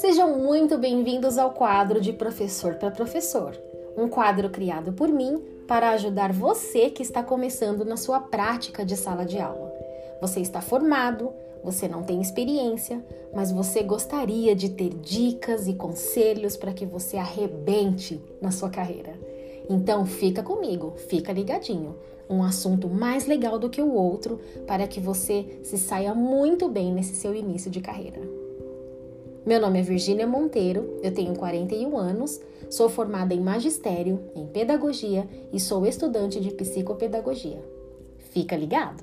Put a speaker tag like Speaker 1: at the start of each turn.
Speaker 1: Sejam muito bem-vindos ao quadro de Professor para Professor, um quadro criado por mim para ajudar você que está começando na sua prática de sala de aula. Você está formado, você não tem experiência, mas você gostaria de ter dicas e conselhos para que você arrebente na sua carreira. Então fica comigo, fica ligadinho. Um assunto mais legal do que o outro para que você se saia muito bem nesse seu início de carreira. Meu nome é Virgínia Monteiro, eu tenho 41 anos, sou formada em magistério, em pedagogia e sou estudante de psicopedagogia. Fica ligado?